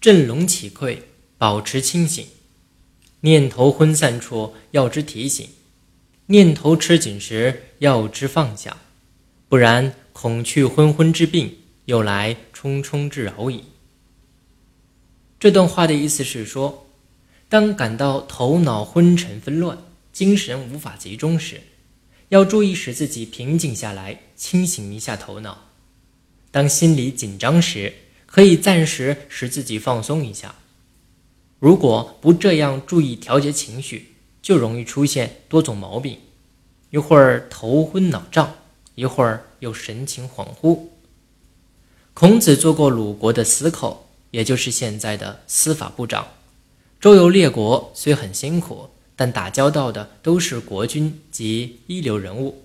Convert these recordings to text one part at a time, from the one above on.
振聋起聩，保持清醒。念头昏散处，要知提醒；念头吃紧时，要知放下。不然，恐去昏昏之病，又来冲冲之扰矣。这段话的意思是说，当感到头脑昏沉纷乱、精神无法集中时，要注意使自己平静下来，清醒一下头脑；当心里紧张时，可以暂时使自己放松一下。如果不这样注意调节情绪，就容易出现多种毛病，一会儿头昏脑胀，一会儿又神情恍惚。孔子做过鲁国的司寇，也就是现在的司法部长，周游列国虽很辛苦，但打交道的都是国君及一流人物。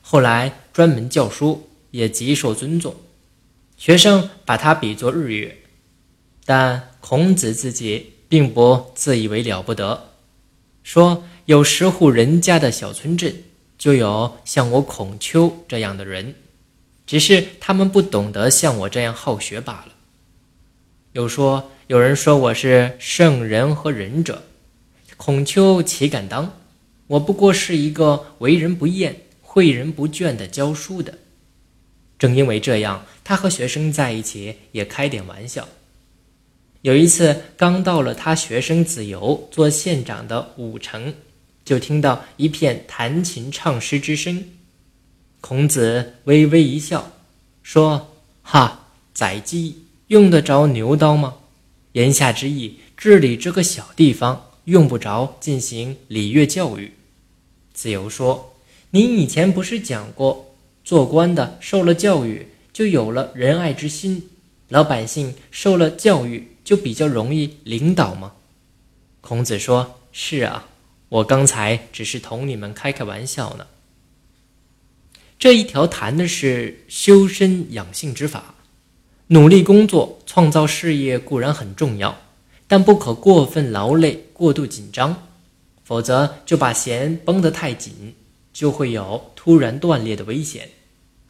后来专门教书，也极受尊重，学生把他比作日月，但孔子自己。并不自以为了不得，说有十户人家的小村镇，就有像我孔丘这样的人，只是他们不懂得像我这样好学罢了。又说有人说我是圣人和仁者，孔丘岂敢当？我不过是一个为人不厌、诲人不倦的教书的。正因为这样，他和学生在一起也开点玩笑。有一次，刚到了他学生子由做县长的武城，就听到一片弹琴唱诗之声。孔子微微一笑，说：“哈，宰鸡用得着牛刀吗？”言下之意，治理这个小地方用不着进行礼乐教育。子由说：“你以前不是讲过，做官的受了教育，就有了仁爱之心；老百姓受了教育。”就比较容易领导吗？孔子说：“是啊，我刚才只是同你们开开玩笑呢。”这一条谈的是修身养性之法，努力工作、创造事业固然很重要，但不可过分劳累、过度紧张，否则就把弦绷得太紧，就会有突然断裂的危险。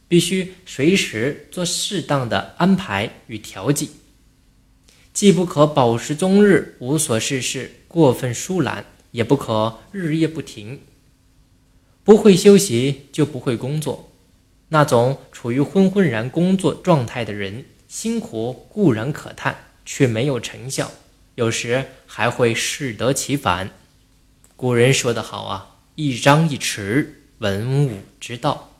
必须随时做适当的安排与调剂。既不可饱食终日无所事事过分疏懒，也不可日夜不停。不会休息就不会工作。那种处于昏昏然工作状态的人，辛苦固然可叹，却没有成效，有时还会适得其反。古人说得好啊：“一张一弛，文武之道。”